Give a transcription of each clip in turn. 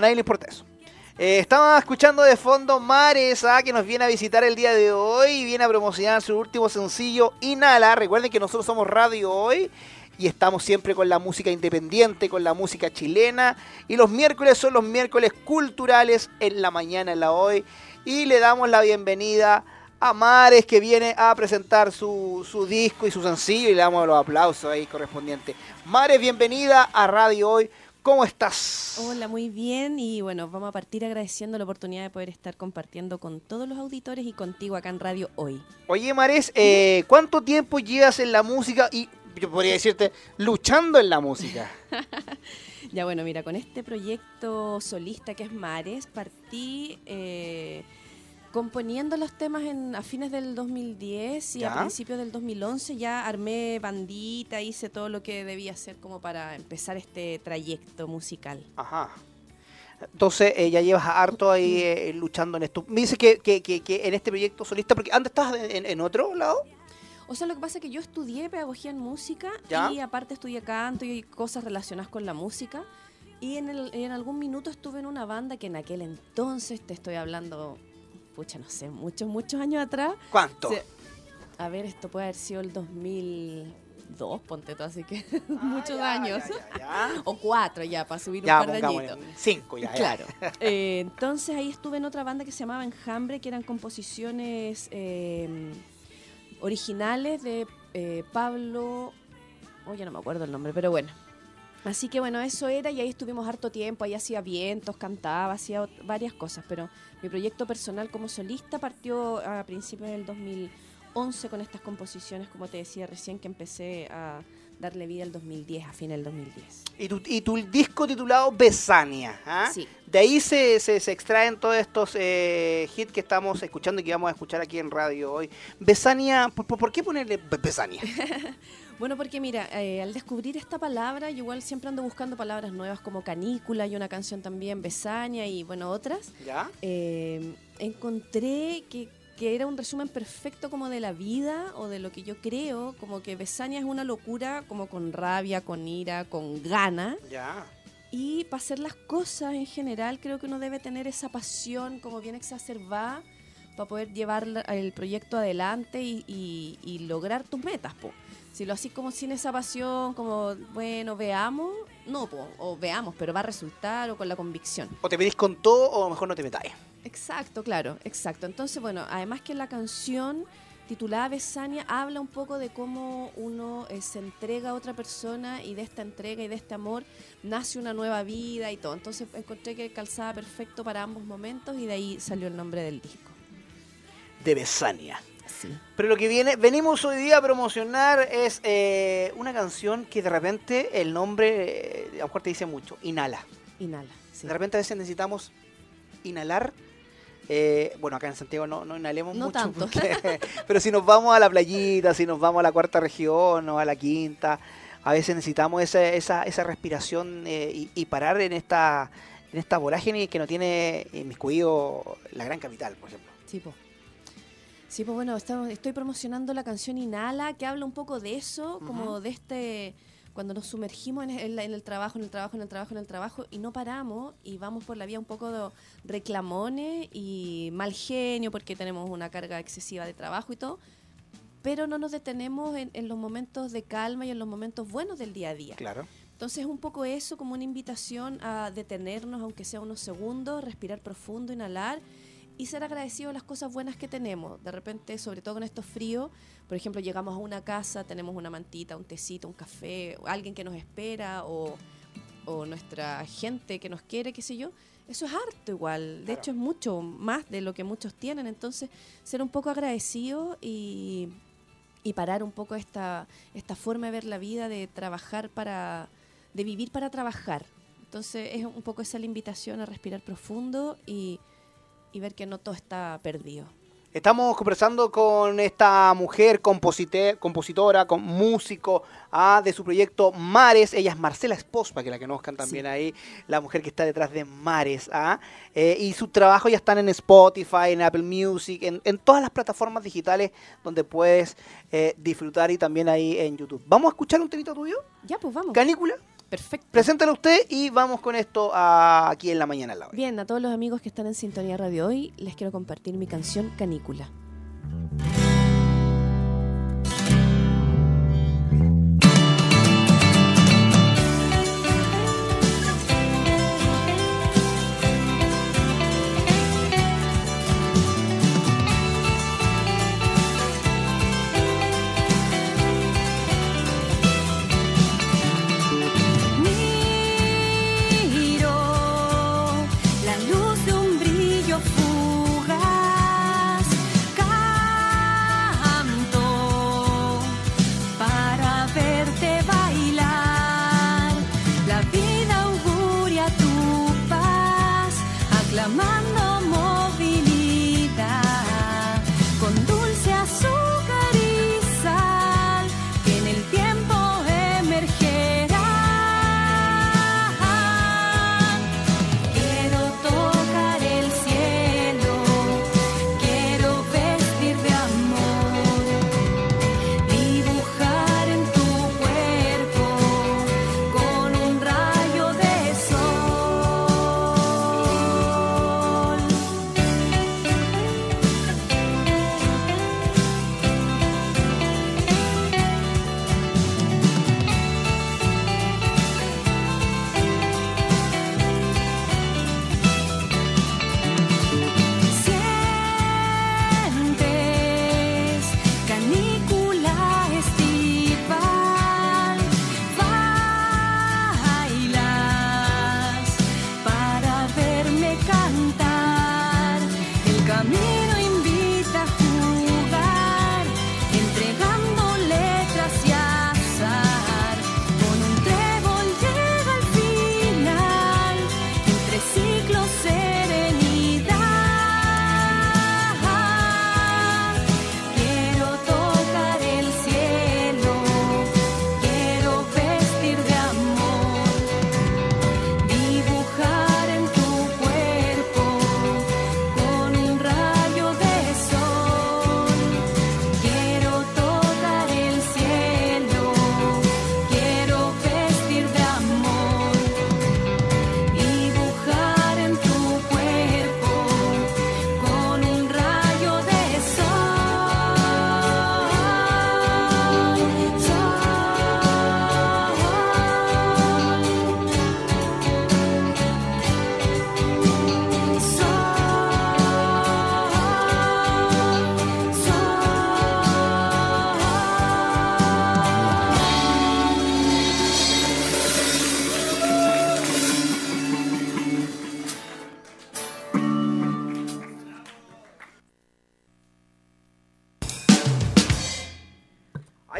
nadie le importa eso. Eh, estamos escuchando de fondo Mares, ah, que nos viene a visitar el día de hoy y viene a promocionar su último sencillo, Inhala. Recuerden que nosotros somos Radio Hoy y estamos siempre con la música independiente, con la música chilena. Y los miércoles son los miércoles culturales en la mañana, en la hoy. Y le damos la bienvenida a Mares, que viene a presentar su, su disco y su sencillo. Y le damos los aplausos ahí correspondientes. Mares, bienvenida a Radio Hoy. ¿Cómo estás? Hola, muy bien y bueno, vamos a partir agradeciendo la oportunidad de poder estar compartiendo con todos los auditores y contigo acá en Radio hoy. Oye, Mares, eh, ¿cuánto tiempo llevas en la música y yo podría decirte luchando en la música? ya bueno, mira, con este proyecto solista que es Mares, partí... Eh, componiendo los temas en, a fines del 2010 y a principios del 2011 ya armé bandita, hice todo lo que debía hacer como para empezar este trayecto musical. Ajá. Entonces eh, ya llevas harto ahí eh, luchando en esto. Me dice que, que, que, en este proyecto solista, porque antes estabas en, otro lado. O sea, lo que pasa es que yo estudié pedagogía en música y aparte estudié canto y cosas relacionadas con la música. Y en, el, en algún minuto estuve en una banda que en aquel entonces, te estoy hablando pucha, no sé, muchos, muchos años atrás. ¿Cuánto? a ver, esto puede haber sido el 2002, ponte tú, así que ah, muchos años. o cuatro ya, para subir un par de añitos. Cinco ya. Claro. Eh, entonces ahí estuve en otra banda que se llamaba Enjambre, que eran composiciones eh, originales de eh, Pablo, oh, ya no me acuerdo el nombre, pero bueno, Así que bueno, eso era y ahí estuvimos harto tiempo, ahí hacía vientos, cantaba, hacía varias cosas, pero mi proyecto personal como solista partió a principios del 2011 con estas composiciones, como te decía recién, que empecé a darle vida el 2010, a fin del 2010. Y tu, y tu disco titulado Besania, ¿ah? Sí. De ahí se, se, extraen todos estos eh, hits que estamos escuchando y que vamos a escuchar aquí en radio hoy. Besania, ¿por, por qué ponerle Besania? Bueno, porque mira, eh, al descubrir esta palabra, yo igual siempre ando buscando palabras nuevas como canícula y una canción también, besaña y bueno, otras. ¿Ya? Eh, encontré que, que, era un resumen perfecto como de la vida o de lo que yo creo, como que besaña es una locura, como con rabia, con ira, con gana. Ya. Y para hacer las cosas en general, creo que uno debe tener esa pasión como bien exacerbada para poder llevar el proyecto adelante y, y lograr tus metas, po. Si lo haces como sin esa pasión, como, bueno, veamos, no, o veamos, pero va a resultar o con la convicción. O te pedís con todo o mejor no te metáis. Exacto, claro, exacto. Entonces, bueno, además que la canción titulada Besania habla un poco de cómo uno eh, se entrega a otra persona y de esta entrega y de este amor nace una nueva vida y todo. Entonces encontré que calzaba perfecto para ambos momentos y de ahí salió el nombre del disco. De Besania. Pero lo que viene, venimos hoy día a promocionar es eh, una canción que de repente el nombre, eh, a lo mejor te dice mucho, Inhala. Inhala, De repente a veces necesitamos inhalar. Eh, bueno, acá en Santiago no, no inhalemos no mucho. Tanto. pero si nos vamos a la playita, si nos vamos a la cuarta región o a la quinta, a veces necesitamos esa, esa, esa respiración y, parar en esta, en esta vorágine que no tiene inmiscuido la gran capital, por ejemplo. Sí, pues. Sí, pues bueno, estoy promocionando la canción Inhala, que habla un poco de eso, como de este, cuando nos sumergimos en el, trabajo, en el trabajo, en el trabajo, en el trabajo, y no paramos y vamos por la vía un poco de reclamones y mal genio porque tenemos una carga excesiva de trabajo y todo, pero no nos detenemos en, en los momentos de calma y en los momentos buenos del día a día. Claro. Entonces es un poco eso, como una invitación a detenernos, aunque sea unos segundos, respirar profundo, inhalar y ser agradecidos a las cosas buenas que tenemos. De repente, sobre todo con estos fríos, por ejemplo, llegamos a una casa, tenemos una mantita, un tecito, un café, alguien que nos espera o, nuestra gente que nos quiere, qué sé yo. Eso es harto igual. De hecho, es mucho más de lo que muchos tienen. Entonces, ser un poco agradecido y, y parar un poco esta, esta forma de ver la vida, de trabajar para, de vivir para trabajar. Entonces, es un poco esa la invitación a respirar profundo y y ver que no todo está perdido. Estamos conversando con esta mujer compositora, con músico ah, de su proyecto Mares. Ella es Marcela Espos, para que la conozcan también ahí, la mujer que está detrás de Mares. Ah, eh, y su trabajo ya están en Spotify, en Apple Music, en, todas las plataformas digitales donde puedes eh, disfrutar y también ahí en YouTube. ¿Vamos a escuchar un temito tuyo? Ya, pues vamos. ¿Canícula? Perfecto. Preséntalo usted y vamos con esto a- aquí en la mañana. Bien, a todos los amigos que están en Sintonía Radio hoy, les quiero compartir mi canción Canícula.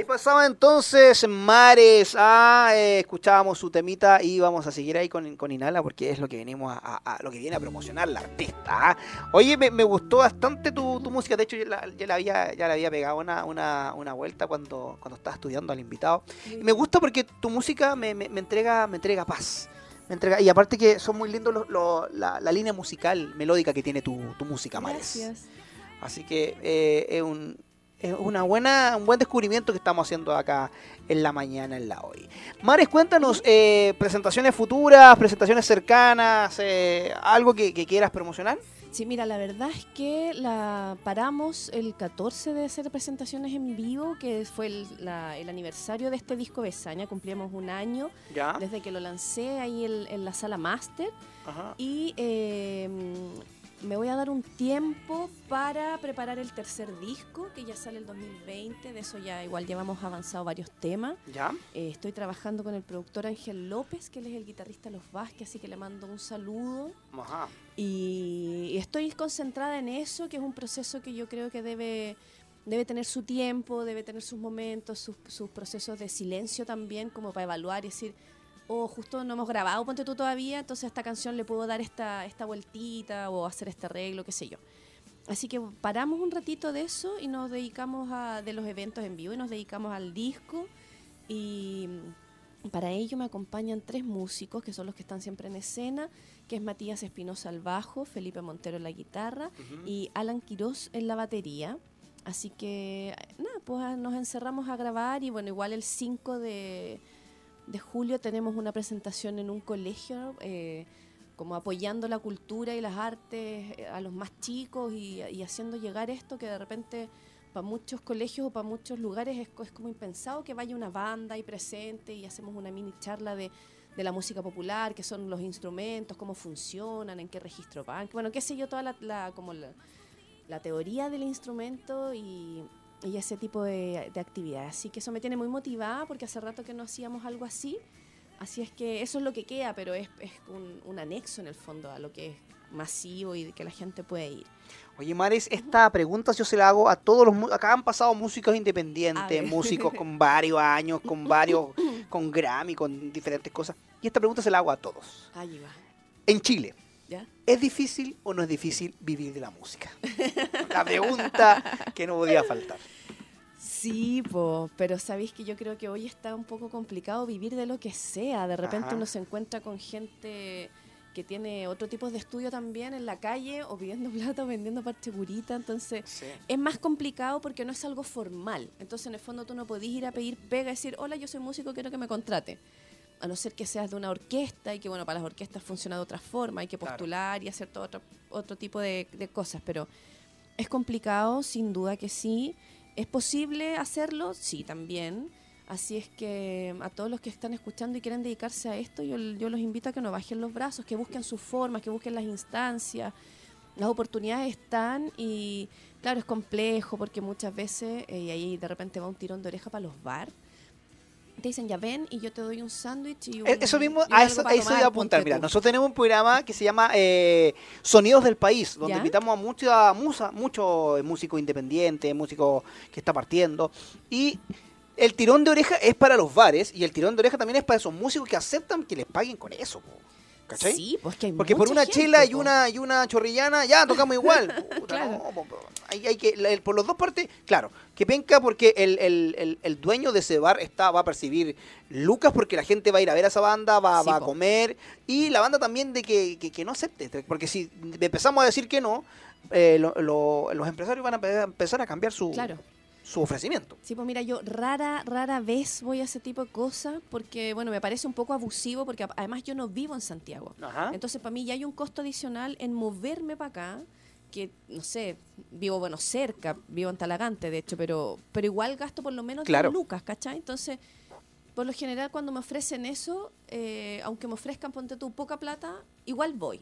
Pasaba entonces Mares. Ah, eh, escuchábamos su temita y vamos a seguir ahí con, con Inhala porque es lo que venimos a, a- a- lo que viene a promocionar la artista. ah. Oye, me, me gustó bastante tu, tu música. De hecho, yo la, ya la había, ya la había pegado una, una, una vuelta cuando, cuando estaba estudiando al invitado. Y me gusta porque tu música me, me- me entrega, me entrega paz. Entrega, y aparte que son muy lindos los- los- la, la línea musical, melódica que tiene tu, tu música, Mares. Gracias. Así que eh, es, un, es una buena, un buen descubrimiento que estamos haciendo acá en la mañana, en la hoy. Mares, cuéntanos, eh, presentaciones futuras, presentaciones cercanas, eh, algo que, que quieras promocionar. Sí, mira, la verdad es que la paramos el 14 de hacer presentaciones en vivo, que fue el, la- el aniversario de este disco Besaña, cumplíamos un año Ya. desde que lo lancé ahí en, en la sala Master Ajá. y eh, me voy a dar un tiempo para preparar el tercer disco, que ya sale el 2020, de eso ya igual llevamos avanzado varios temas. Ya. Eh, estoy trabajando con el productor Ángel López, que él es el guitarrista de Los Vázquez, así que le mando un saludo. Ajá. Y estoy concentrada en eso, que es un proceso que yo creo que debe, debe tener su tiempo, debe tener sus momentos, sus, sus procesos de silencio también, como para evaluar y decir, oh, justo no hemos grabado, ponte tú todavía, entonces a esta canción le puedo dar esta, esta vueltita o hacer este arreglo, qué sé yo. Así que paramos un ratito de eso y nos dedicamos a de los eventos en vivo y nos dedicamos al disco y para ello me acompañan tres músicos que son los que están siempre en escena, que es Matías Espinosa al bajo, Felipe Montero en la guitarra y Alan Quirós en la batería. Así que nada, pues ah, nos encerramos a grabar y bueno, igual el 5 de, de julio tenemos una presentación en un colegio, eh, como apoyando la cultura y las artes eh, a los más chicos y, haciendo llegar esto que de repente para muchos colegios o para muchos lugares es, es como impensado que vaya una banda y presente y hacemos una mini charla de, de la música popular, qué son los instrumentos, cómo funcionan, en qué registro van, bueno, qué sé yo, toda la, la- como la, la teoría del instrumento y, y ese tipo de, de actividades. Así que eso me tiene muy motivada porque hace rato que no hacíamos algo así. Así es que eso es lo que queda, pero es, es un, un anexo en el fondo a lo que es masivo y que la gente puede ir. Oye, Mares, esta pregunta yo se la hago a todos los... Acá han pasado músicos independientes, músicos con varios años, con varios... con Grammy, con diferentes cosas. Y esta pregunta se la hago a todos. Ahí va. En Chile, ¿Ya? ¿es difícil o no es difícil vivir de la música? La pregunta que no podía faltar. Sí, po, pero sabéis que yo creo que hoy está un poco complicado vivir de lo que sea. De repente Ajá. uno se encuentra con gente que tiene otro tipo de estudio también en la calle o pidiendo plata o vendiendo parchegurita. Entonces es más complicado porque no es algo formal. Entonces en el fondo tú no podés ir a pedir pega y decir, hola, yo soy músico, quiero que me contrate. A no ser que seas de una orquesta y que bueno, para las orquestas funciona de otra forma, hay que Claro. postular y hacer todo otro, otro tipo de, de cosas. Pero es complicado, sin duda que sí. ¿Es posible hacerlo? Sí, también. Así es que a todos los que están escuchando y quieren dedicarse a esto, yo, yo los invito a que no bajen los brazos, que busquen sus formas, que busquen las instancias. Las oportunidades están y claro, es complejo porque muchas veces, eh, y ahí de repente va un tirón de oreja para los bar, te dicen ya ven y yo te doy un sándwich y un, Eh, Eso mismo, y a eso, a eso iba a apuntar. Mira, tú. nosotros tenemos un programa que se llama eh, Sonidos del País, donde ¿Ya? invitamos a mucha musa, muchos músicos independientes, músicos que está partiendo. Y el tirón de oreja es para los bares y el tirón de oreja también es para esos músicos que aceptan que les paguen con eso. po. ¿Cachai? Sí, pues que hay Porque por una gente, chela y po. una y una chorrillana, ya tocamos igual. Puta, Claro. no, po, po. Hay, hay que, la- el- por las dos partes, claro, que penca porque el, el- el- dueño de ese bar está, va a percibir lucas porque la gente va a ir a ver a esa banda, va, Sí, va a comer, y la banda también de que, que- que no acepte, porque si empezamos a decir que no, eh, lo- lo- los empresarios van a empezar a cambiar su, Claro. Su ofrecimiento. Sí, pues mira, yo rara, rara vez voy a ese tipo de cosas porque, bueno, me parece un poco abusivo porque además yo no vivo en Santiago. Ajá. Entonces, para mí ya hay un costo adicional en moverme para acá, que, no sé, vivo, bueno, cerca, vivo en Talagante, de hecho, pero, pero igual gasto por lo menos Claro. 10 lucas, ¿cachai? Entonces, por lo general, cuando me ofrecen eso, eh, aunque me ofrezcan, ponte tú, poca plata, igual voy.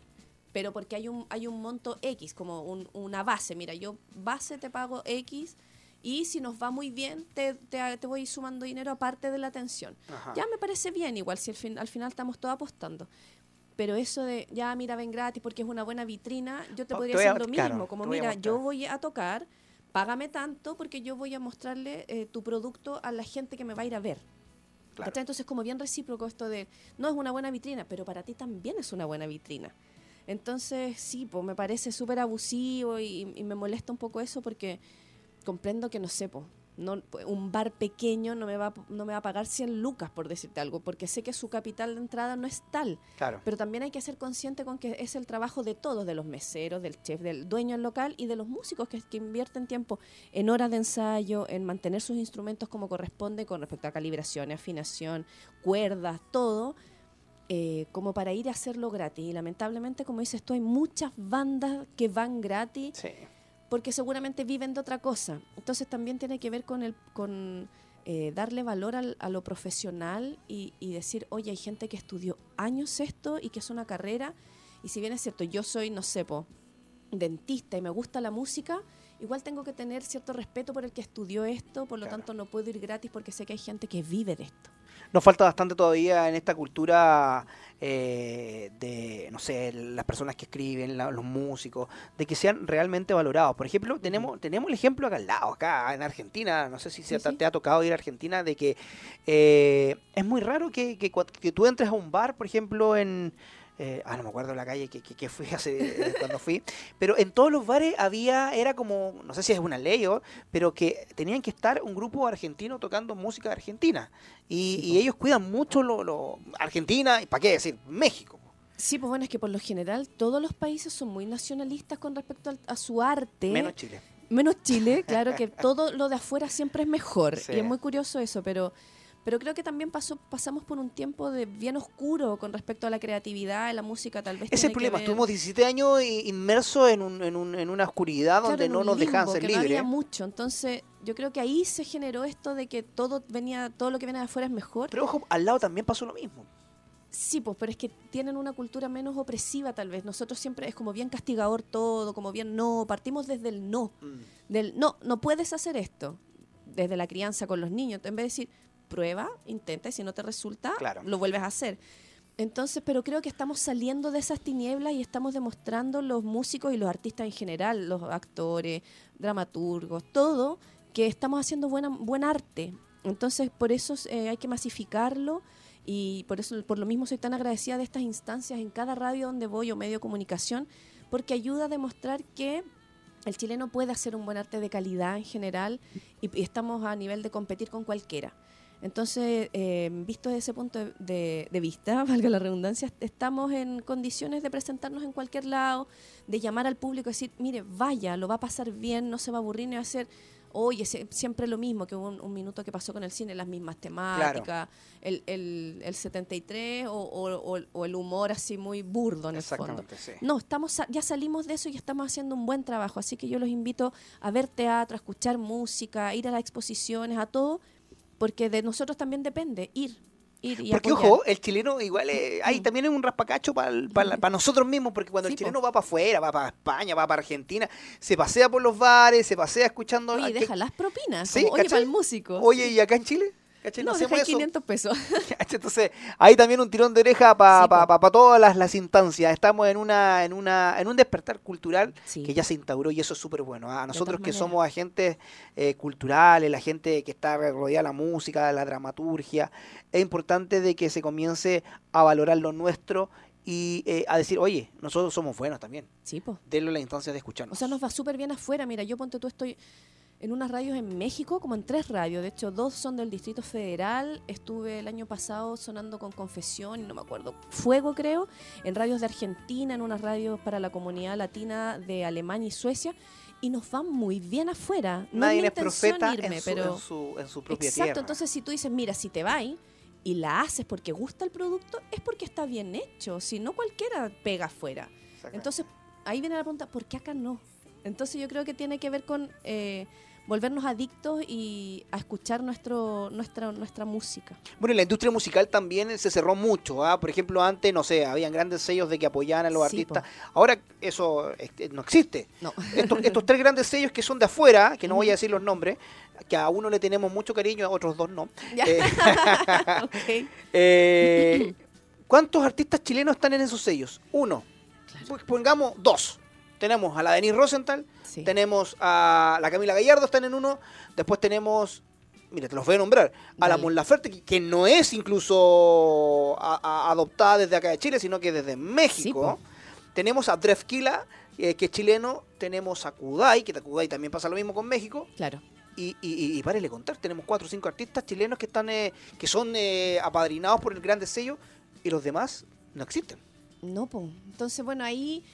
Pero porque hay un, hay un monto X, como un- una base. Mira, yo base te pago X y si nos va muy bien, te, te, te voy sumando dinero aparte de la atención. Ajá. Ya me parece bien, igual si al, fin, al final estamos todos apostando. Pero eso de, ya mira, ven gratis porque es una buena vitrina, yo te Oh, podría te decir lo claro, mismo. Como, voy mira, yo voy a tocar, págame tanto porque yo voy a mostrarle eh, tu producto a la gente que me va a ir a ver. Entonces, como bien recíproco esto de, no es una buena vitrina, pero para ti también es una buena vitrina. Entonces, sí, pues me parece súper abusivo y, y me molesta un poco eso porque comprendo que, no sé, po, no, un bar pequeño no me, va, a- no me va a pagar 100 lucas, por decirte algo, porque sé que su capital de entrada no es tal. Claro. Pero también hay que ser consciente con que es el trabajo de todos, de los meseros, del chef, del dueño del local y de los músicos que, que invierten tiempo en horas de ensayo, en mantener sus instrumentos como corresponde con respecto a calibración, afinación, cuerdas, todo, eh, como para ir a hacerlo gratis. Y lamentablemente, como dices tú, hay muchas bandas que van gratis Sí. Porque seguramente viven de otra cosa. Entonces también tiene que ver con el con eh, darle valor al- a lo profesional y, y decir, oye, hay gente que estudió años esto y que es una carrera, y si bien es cierto, yo soy, no sé, po, dentista y me gusta la música, igual tengo que tener cierto respeto por el que estudió esto, por lo Claro. tanto no puedo ir gratis porque sé que hay gente que vive de esto. Nos falta bastante todavía en esta cultura eh, de, no sé, las personas que escriben, la- los músicos, de que sean realmente valorados. Por ejemplo, tenemos, tenemos el ejemplo acá al lado, acá en Argentina, no sé si se Sí, te, sí. te ha tocado ir a Argentina, de que eh, es muy raro que, que, que tú entres a un bar, por ejemplo, en... eh, ah, no me acuerdo la calle que, que, que fui hace cuando fui, pero en todos los bares había, era como, no sé si es una ley, o- pero que tenían que estar un grupo argentino tocando música argentina. Y, Sí, y po. ellos cuidan mucho lo, lo- Argentina, y para qué decir, México. Sí, pues bueno, es que por lo general todos los países son muy nacionalistas con respecto a su arte. Menos Chile. Menos Chile, claro que todo lo de afuera siempre es mejor. Sí. Y es muy curioso eso, pero, Pero creo que también pasó, pasamos por un tiempo de bien oscuro con respecto a la creatividad, la música tal vez. Ese es el problema. Estuvimos 17 años inmersos en, un- en, un- en una oscuridad Claro, donde no nos dejaban limbo, ser que libres. No había mucho. Entonces, yo creo que ahí se generó esto de que todo venía, todo lo que viene de afuera es mejor. Pero ojo, al lado también pasó lo mismo. Sí, pues, pero es que tienen una cultura menos opresiva tal vez. Nosotros siempre es como bien castigador todo, como bien no. Partimos desde el no. Del no, no puedes hacer esto. Desde la crianza con los niños. En vez de decir, prueba, intenta y si no te resulta, Claro. lo vuelves a hacer. Entonces, pero creo que estamos saliendo de esas tinieblas y estamos demostrando los músicos y los artistas en general, los actores, dramaturgos, todo, que estamos haciendo buena, buen arte. Entonces, por eso eh, hay que masificarlo y por eso, por lo mismo, soy tan agradecida de estas instancias en cada radio donde voy o medio de comunicación, porque ayuda a demostrar que el chileno puede hacer un buen arte de calidad en general y, y estamos a nivel de competir con cualquiera. Entonces, eh, visto desde ese punto de, de- vista, valga la redundancia, estamos en condiciones de presentarnos en cualquier lado, de llamar al público y decir, mire, vaya, lo va a pasar bien, no se va a aburrir ni va a ser, oye, se- siempre lo mismo, que hubo un, un minuto que pasó con el cine, las mismas temáticas, el, el, el 73 o, o- o- o el humor así muy burdo en el fondo. Sí. No, estamos ya salimos de eso y estamos haciendo un buen trabajo, así que yo los invito a ver teatro, a escuchar música, a ir a las exposiciones, a todo, porque de nosotros también depende ir, ir y Porque, apoyar. ojo, el chileno igual eh, hay Mm. también es un raspacacho para nosotros mismos, porque cuando Sí, el po. chileno va para afuera, va para España, va para Argentina, se pasea por los bares, se pasea escuchando... Oye, que- deja las propinas, Sí, como, oye, para el músico. Oye, ¿y acá en Chile? ¿Cachai? no, hacemos deja eso. 500 pesos. ¿Cachai? Entonces, hay también un tirón de oreja para Sí, po. todas las, las instancias. Estamos en una en una en un despertar cultural Sí. que ya se instauró y eso es súper bueno. ¿ah? A nosotros todas que maneras. somos agentes eh, culturales, la gente que está rodeada de la música, de la dramaturgia, es importante de que se comience a valorar lo nuestro y eh, a decir, oye, nosotros somos buenos también. Sí, pues. Denle la instancia de escucharnos. O sea, nos va súper bien afuera. Mira, yo ponte tú, estoy en unas radios en México, como en tres radios. De hecho, dos son del Distrito Federal. Estuve el año pasado sonando con Confesión, no me acuerdo, Fuego creo, en radios de Argentina, en unas radios para la comunidad latina de Alemania y Suecia. Y nos va muy bien afuera. No Nadie es mi es intención profeta irme, en, su, pero... en, su, en su propia Exacto, tierra. entonces si tú dices, mira, si te vas y la haces porque gusta el producto, es porque está bien hecho. Si no, cualquiera pega afuera. Entonces, ahí viene la pregunta, ¿por qué acá no? Entonces yo creo que tiene que ver con eh, volvernos adictos y a escuchar nuestro, nuestra, nuestra música. Bueno, y la industria musical también se cerró mucho. ¿ah? Por ejemplo, antes, no sé, habían grandes sellos de que apoyaban a los Sí, artistas. Ahora eso este, no existe. No. Estos, estos tres grandes sellos que son de afuera, que no voy a decir los nombres, que a uno le tenemos mucho cariño, a otros dos no. Eh, eh, ¿Cuántos artistas chilenos están en esos sellos? Uno. Claro. Pues Pongamos dos. Tenemos a la Denise Rosenthal, Sí. tenemos a la Camila Gallardo, están en uno. Después tenemos, mira, te los voy a nombrar, a la Dale. Mon Laferte, que, que no es incluso a- a- adoptada desde acá de Chile, sino que desde México. tenemos a Drefkila, eh, que es chileno. Tenemos a Kudai, que Kudai también pasa lo mismo con México. Claro. Y, y, y, y párele contar, tenemos cuatro o cinco artistas chilenos que están eh, que son eh, apadrinados por el grande sello y los demás no existen. No, pues. Entonces, bueno, ahí,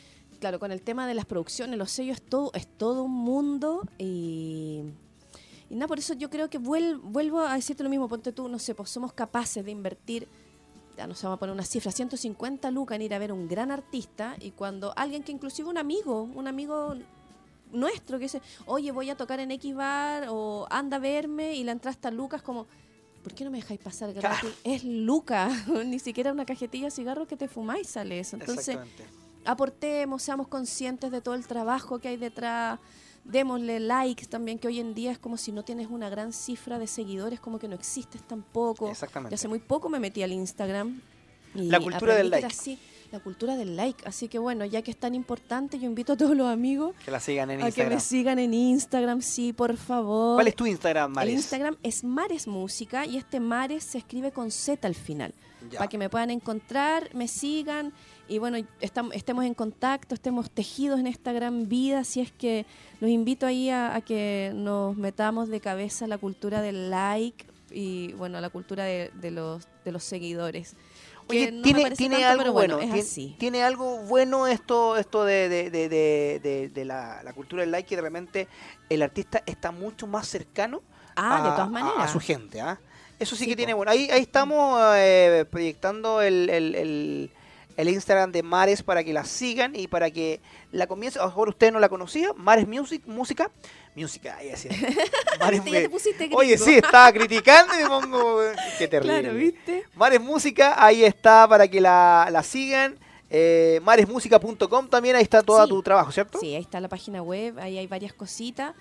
claro, con el tema de las producciones, los sellos, es todo, es todo un mundo y... Y nada, por eso yo creo que vuel- vuelvo a decirte lo mismo, ponte tú, no sé, pues somos capaces de invertir, ya no se vamos a poner una cifra, 150 lucas en ir a ver un gran artista y cuando alguien que inclusive un amigo, un amigo nuestro que dice, oye, voy a tocar en X bar o anda a verme y la entrada está Lucas como, ¿por qué no me dejáis pasar gratis? Claro. Es Lucas, ni siquiera una cajetilla de cigarros que te fumáis sale eso. Entonces. Aportemos, seamos conscientes de todo el trabajo que hay detrás, démosle likes también, que hoy en día es como si no tienes una gran cifra de seguidores, como que no existes tampoco. Exactamente. Yo hace muy poco me metí al Instagram. Y La cultura del like. así, la cultura del like. Así que bueno, ya que es tan importante, yo invito a todos los amigos Que la sigan en a que me sigan en Instagram, sí, por favor. ¿Cuál es tu Instagram, Maris? El Instagram es Mares Música y este Mares se escribe con Z al final. Ya. Para que me puedan encontrar, me sigan y bueno, estam- estemos en contacto, estemos tejidos en esta gran vida. Así es que los invito ahí a, a que nos metamos de cabeza a la cultura del like y bueno, a la cultura de, de los, de los seguidores. Oye, Que no tiene, tiene tanto, algo pero bueno, es tien- así. tiene algo bueno esto, esto de, de, de, de- de- de la, la cultura del like, que realmente el artista está mucho más cercano Ah, de a, todas a- maneras. a su gente. ¿ah? Eso sí, Sí, que po. tiene bueno. Ahí, ahí estamos eh, proyectando el, el- el- el Instagram de Mares para que la sigan y para que la comiencen. A lo mejor usted no la conocía. Mares Music, música. Música, ahí decía. Mares, Oye, sí, estaba criticando y me pongo. Qué terrible. Claro, ¿viste? Mares Música, ahí está para que la, la sigan. Eh, maresmusica.com también, ahí está todo Sí. tu trabajo, ¿cierto? Sí, ahí está la página web, ahí hay varias cositas.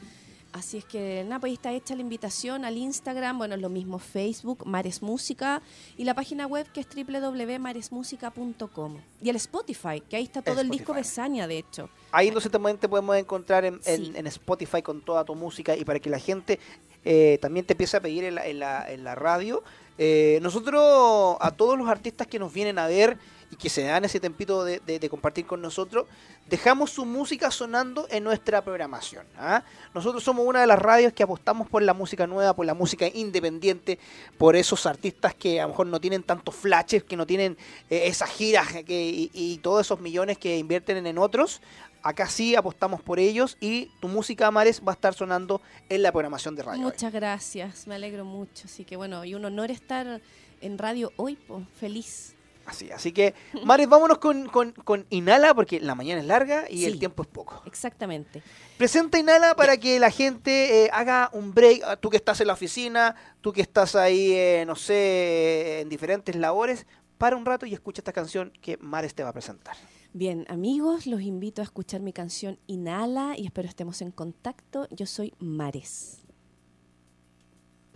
Así es que nada, pues ahí está hecha la invitación al Instagram, bueno, lo mismo Facebook, Mares Música, y la página web que es www.maresmusica.com. Y el Spotify, que ahí está todo el, disco Spotify. Besaña, de hecho. Ahí entonces también te podemos encontrar en, en- Sí. en Spotify con toda tu música y para que la gente eh, también te empiece a pedir en la, en la- en la radio. Eh, nosotros, a todos los artistas que nos vienen a ver y que se dan ese tempito de, compartir con nosotros, dejamos su música sonando en nuestra programación. ¿ah? Nosotros somos una de las radios que apostamos por la música nueva, por la música independiente, por esos artistas que a lo mejor no tienen tantos flashes, que no tienen eh, esas giras que, y, todos esos millones que invierten en otros. Acá sí apostamos por ellos y tu música, Mares, va a estar sonando en la programación de radio. Muchas gracias, me alegro mucho. Así que bueno, y un honor estar en radio hoy, pues, feliz. Así, así que, Mares, vámonos con, con- con Inhala porque la mañana es larga y el tiempo es poco. Exactamente. Presenta Inhala para que la gente eh, haga un break. Ah, Tú que estás en la oficina, tú que estás ahí, eh, no sé, en diferentes labores, para un rato y escucha esta canción que Mares te va a presentar. Bien, amigos, los invito a escuchar mi canción Inhala y espero estemos en contacto. Yo soy Mares.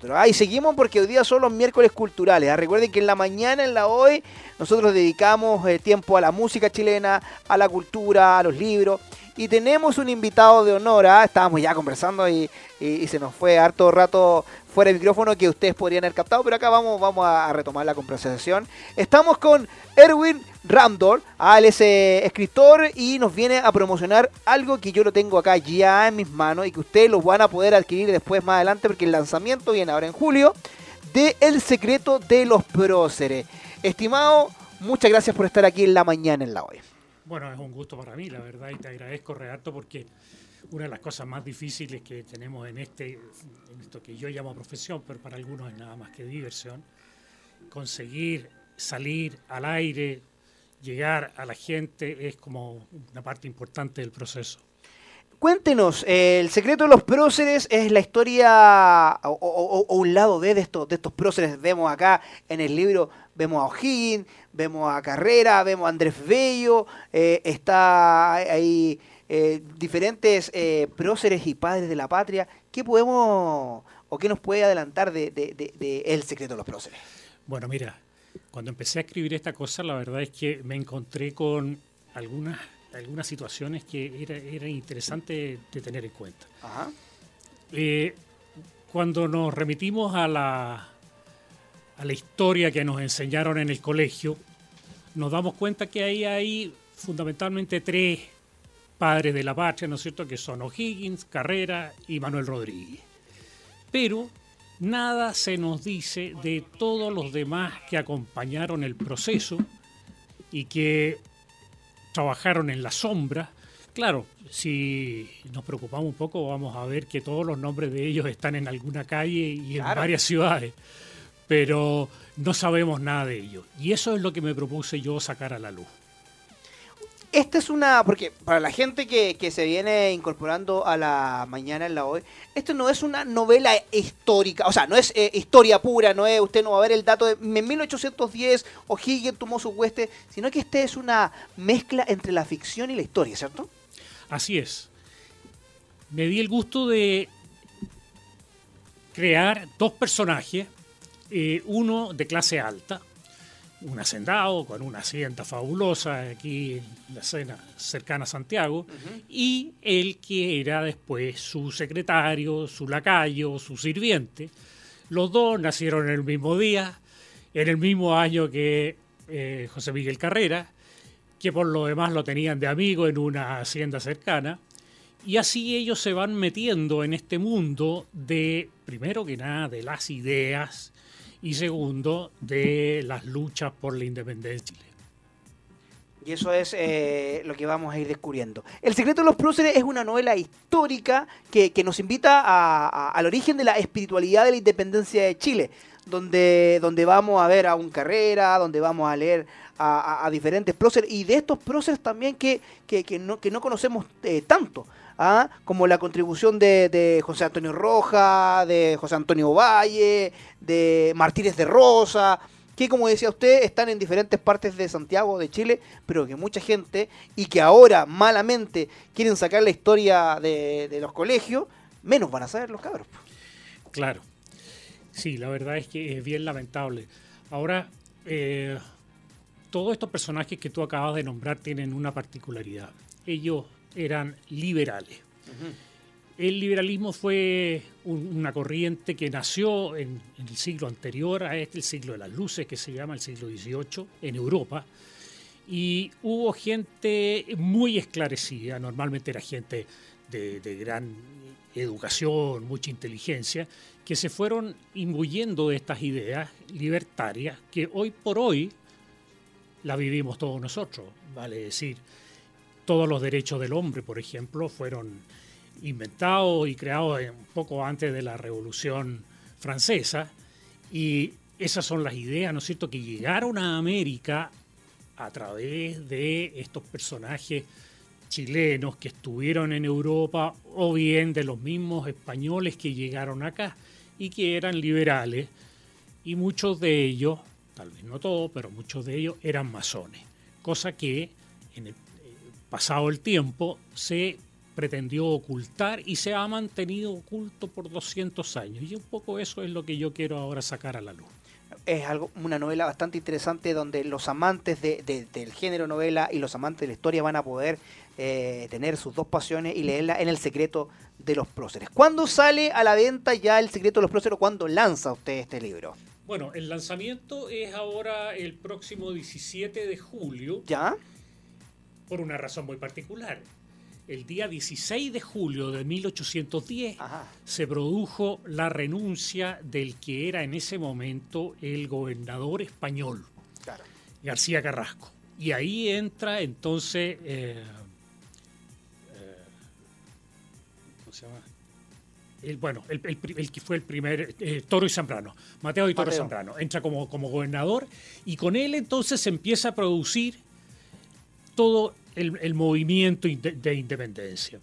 Pero, ah, y seguimos porque hoy día son los miércoles culturales. ah. Recuerden que en la mañana, en la hoy, nosotros dedicamos eh, tiempo a la música chilena, a la cultura, a los libros. Y tenemos un invitado de honor. ah. Estábamos ya conversando y, se nos fue harto rato fuera de micrófono que ustedes podrían haber captado. Pero acá vamos, vamos a, a retomar la conversación. Estamos con Erwin Ramdor. ah, él es eh, escritor y nos viene a promocionar algo que yo lo tengo acá ya en mis manos y que ustedes lo van a poder adquirir después más adelante porque el lanzamiento viene ahora en julio de El secreto de los próceres. Estimado, muchas gracias por estar aquí en la mañana en la hoy. Bueno, es un gusto para mí, la verdad, y te agradezco, Renato, porque una de las cosas más difíciles que tenemos en, este, en esto que yo llamo profesión, pero para algunos es nada más que diversión, conseguir salir al aire, llegar a la gente, es como una parte importante del proceso. Cuéntenos, el secreto de los próceres es la historia o, un lado de de estos próceres. Vemos acá en el libro, vemos a O'Higgins, vemos a Carrera, vemos a Andrés Bello, eh, está ahí eh, diferentes eh, próceres y padres de la patria. ¿Qué podemos o qué nos puede adelantar de, de- de- de El secreto de los próceres? Bueno, mira, cuando empecé a escribir esta cosa, la verdad es que me encontré con algunas, algunas situaciones que era, era interesante de tener en cuenta. Ajá. Eh, cuando nos remitimos a la, a la historia que nos enseñaron en el colegio, nos damos cuenta que ahí hay fundamentalmente tres padres de la patria, ¿no es cierto?, que son O'Higgins, Carrera y Manuel Rodríguez. Pero nada se nos dice de todos los demás que acompañaron el proceso y que trabajaron en la sombra. Claro, si nos preocupamos un poco, vamos a ver que todos los nombres de ellos están en alguna calle y en Claro. varias ciudades, pero no sabemos nada de ellos. Y eso es lo que me propuse yo sacar a la luz. Esta es una, porque para la gente que, que se viene incorporando a la mañana en la hoy, esto no es una novela histórica, o sea, no es eh, historia pura, no es, usted no va a ver el dato de en 1810 O'Higgins tomó su hueste, sino que este es una mezcla entre la ficción y la historia, ¿cierto? Así es. Me di el gusto de crear dos personajes, eh, uno de clase alta, un hacendado con una hacienda fabulosa aquí en la escena cercana a Santiago, y el que era después su secretario, su lacayo, su sirviente. Los dos nacieron en el mismo día, en el mismo año que eh, José Miguel Carrera, que por lo demás lo tenían de amigo en una hacienda cercana. Y así ellos se van metiendo en este mundo de, primero que nada, de las ideas y segundo, de las luchas por la independencia de Chile. Y eso es eh, lo que vamos a ir descubriendo. El secreto de los próceres es una novela histórica que, que nos invita a- al origen de la espiritualidad de la independencia de Chile. donde, donde vamos a ver a un carrera, donde vamos a leer a diferentes próceres y de estos próceres también que, que, que no, que no conocemos eh, tanto. ¿Ah? Como la contribución de, José Antonio Roja, de José Antonio Valle, de Martínez de Rosa, que como decía usted, están en diferentes partes de Santiago, de Chile, pero que mucha gente, y que ahora malamente quieren sacar la historia de, de los colegios, menos van a saber los cabros. Claro. Sí, la verdad es que es bien lamentable. Ahora, eh, todos estos personajes que tú acabas de nombrar tienen una particularidad. Ellos eran liberales. El liberalismo fue un- una corriente que nació en, en el siglo anterior a este, el siglo de las luces, que se llama el siglo XVIII, en Europa. Y hubo gente muy esclarecida, normalmente era gente de, de gran educación, mucha inteligencia, que se fueron imbuyendo de estas ideas libertarias que hoy por hoy la vivimos todos nosotros. Vale decir, todos los derechos del hombre, por ejemplo, fueron inventados y creados un poco antes de la Revolución Francesa. Y esas son las ideas, ¿no es cierto?, que llegaron a América a través de estos personajes chilenos que estuvieron en Europa o bien de los mismos españoles que llegaron acá y que eran liberales y muchos de ellos, tal vez no todos, pero muchos de ellos eran masones, cosa que en el pasado el tiempo se pretendió ocultar y se ha mantenido oculto por 200 años y un poco eso es lo que yo quiero ahora sacar a la luz. es algo, una novela bastante interesante donde los amantes de- de- del género novela y los amantes de la historia van a poder eh, tener sus dos pasiones y leerla en el secreto de los próceres. ¿Cuándo sale a la venta ya el secreto de los próceres? ¿Cuándo lanza usted este libro? Bueno, el lanzamiento es ahora el próximo 17 de julio ¿Ya? Por una razón muy particular. El día 16 de julio de 1810 Ajá. se produjo la renuncia del que era en ese momento el gobernador español, Claro. García Carrasco. Y ahí entra entonces, eh, eh, ¿cómo se llama? El, bueno, el, el pri- el que fue el primer, eh, Toro y Zambrano, Mateo y Toro Mateo. Zambrano, entra como, como gobernador y con él entonces se empieza a producir todo el, el movimiento de independencia.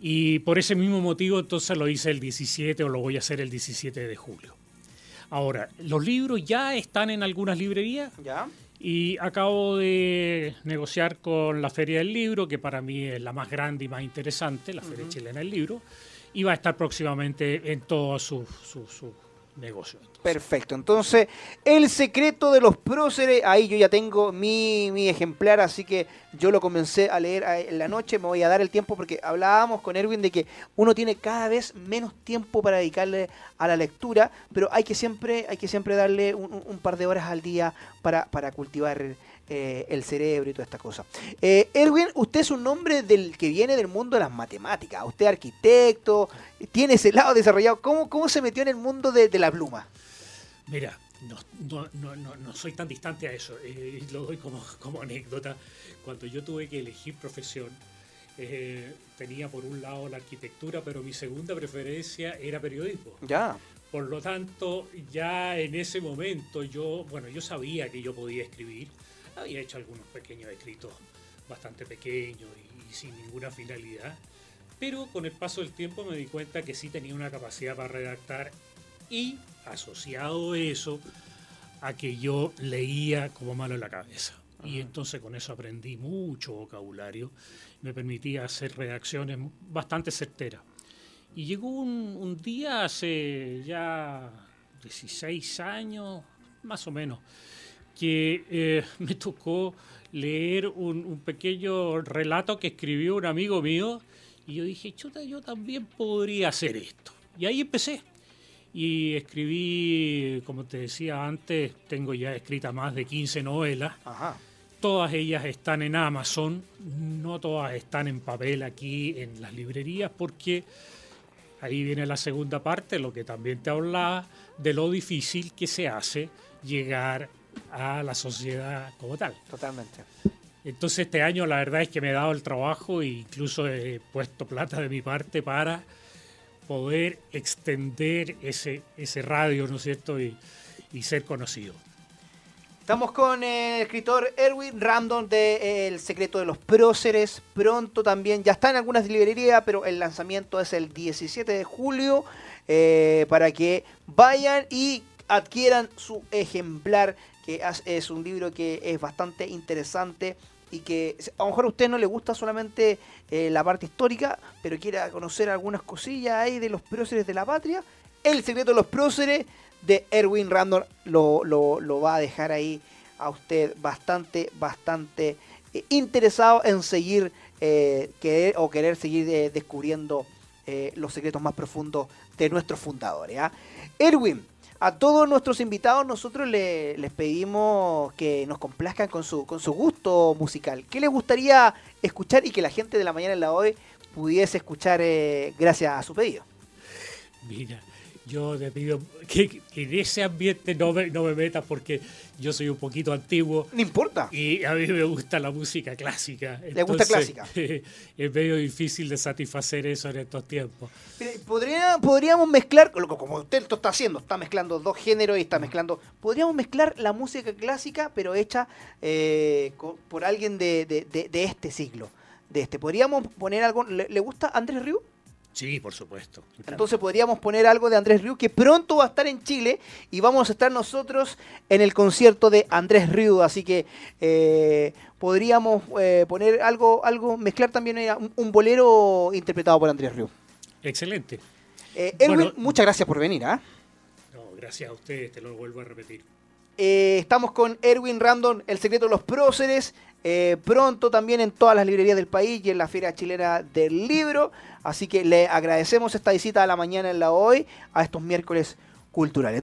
Y por ese mismo motivo entonces lo hice el 17 o lo voy a hacer el 17 de julio. Ahora, los libros ya están en algunas librerías ¿Ya? y acabo de negociar con la Feria del Libro, que para mí es la más grande y más interesante, la Feria Chilena del Libro, y va a estar próximamente en todos sus sus- sus Perfecto. Entonces, el secreto de los próceres, ahí yo ya tengo mi, mi ejemplar, así que yo lo comencé a leer en la noche, me voy a dar el tiempo porque hablábamos con Erwin de que uno tiene cada vez menos tiempo para dedicarle a la lectura, pero hay que siempre, hay que siempre darle un- un par de horas al día para, para cultivar eh, el cerebro y toda esta cosa. Eh, Erwin, usted es un hombre del que viene del mundo de las matemáticas, usted es arquitecto, tiene ese lado desarrollado. ¿Cómo, cómo se metió en el mundo de, de la pluma? Mira, no, no, no, no, no soy tan distante a eso, eh, lo doy como, como anécdota. Cuando yo tuve que elegir profesión, eh, tenía por un lado la arquitectura, pero mi segunda preferencia era periodismo. Ya. Por lo tanto, ya en ese momento yo, bueno, yo sabía que yo podía escribir, había hecho algunos pequeños escritos bastante pequeños y, y sin ninguna finalidad, pero con el paso del tiempo me di cuenta que sí tenía una capacidad para redactar y asociado eso a que yo leía como malo en la cabeza. Y entonces con eso aprendí mucho vocabulario, me permitía hacer redacciones bastante certeras. Y llegó un, un día hace ya 16 años, más o menos, que eh, me tocó leer un, un pequeño relato que escribió un amigo mío y yo dije, chuta, yo también podría hacer esto. Y ahí empecé. Y escribí, como te decía antes, tengo ya escritas más de 15 novelas. Ajá. Todas ellas están en Amazon, no todas están en papel aquí en las librerías porque ahí viene la segunda parte, lo que también te hablaba, de lo difícil que se hace llegar a la sociedad como tal. Totalmente. Entonces este año la verdad es que me he dado el trabajo e incluso he puesto plata de mi parte para poder extender ese, ese radio, ¿no es cierto? Y, y ser conocido. Estamos con el escritor Erwin Random de eh, El secreto de los próceres. Pronto también, ya está en algunas librerías, pero el lanzamiento es el 17 de julio eh, para que vayan y adquieran su ejemplar, que es- un libro que es bastante interesante y que a lo mejor a usted no le gusta solamente eh, la parte histórica, pero quiera conocer algunas cosillas ahí de los próceres de la patria. El secreto de los próceres de Erwin Random lo, lo- va a dejar ahí a usted bastante, bastante eh, interesado en seguir eh, querer, o querer seguir descubriendo los secretos más profundos de nuestros fundadores. ¿ah? Erwin, a todos nuestros invitados nosotros le- les pedimos que nos complazcan con su, con su gusto musical. ¿Qué les gustaría escuchar y que la gente de la mañana en la hoy pudiese escuchar eh, gracias a su pedido? Mira, yo te pido que, que en ese ambiente no me, no me metas porque yo soy un poquito antiguo No importa. y a mí me gusta la música clásica. ¿Le gusta clásica? es medio difícil de satisfacer eso en estos tiempos. Podría, podríamos mezclar, como usted lo está haciendo, está mezclando dos géneros y está mezclando. Podríamos mezclar la música clásica, pero hecha eh, por alguien de, de- de- de este siglo. De este. ¿Podríamos poner algo? ¿Le, le gusta Andrés Rieu? Sí, por supuesto. Entonces podríamos poner algo de Andrés Rieu, que pronto va a estar en Chile y vamos a estar nosotros en el concierto de Andrés Rieu. Así que eh, podríamos eh, poner algo, algo, mezclar también eh, un, un bolero interpretado por Andrés Rieu. Excelente. Eh, Erwin, Bueno, muchas gracias por venir. ¿ah? No, gracias a ustedes, te lo vuelvo a repetir. Estamos con Erwin Random, El secreto de los próceres. Eh, pronto también en todas las librerías del país y en la Feria Chilena del Libro. Así que le agradecemos esta visita a la mañana en la hoy a estos miércoles culturales.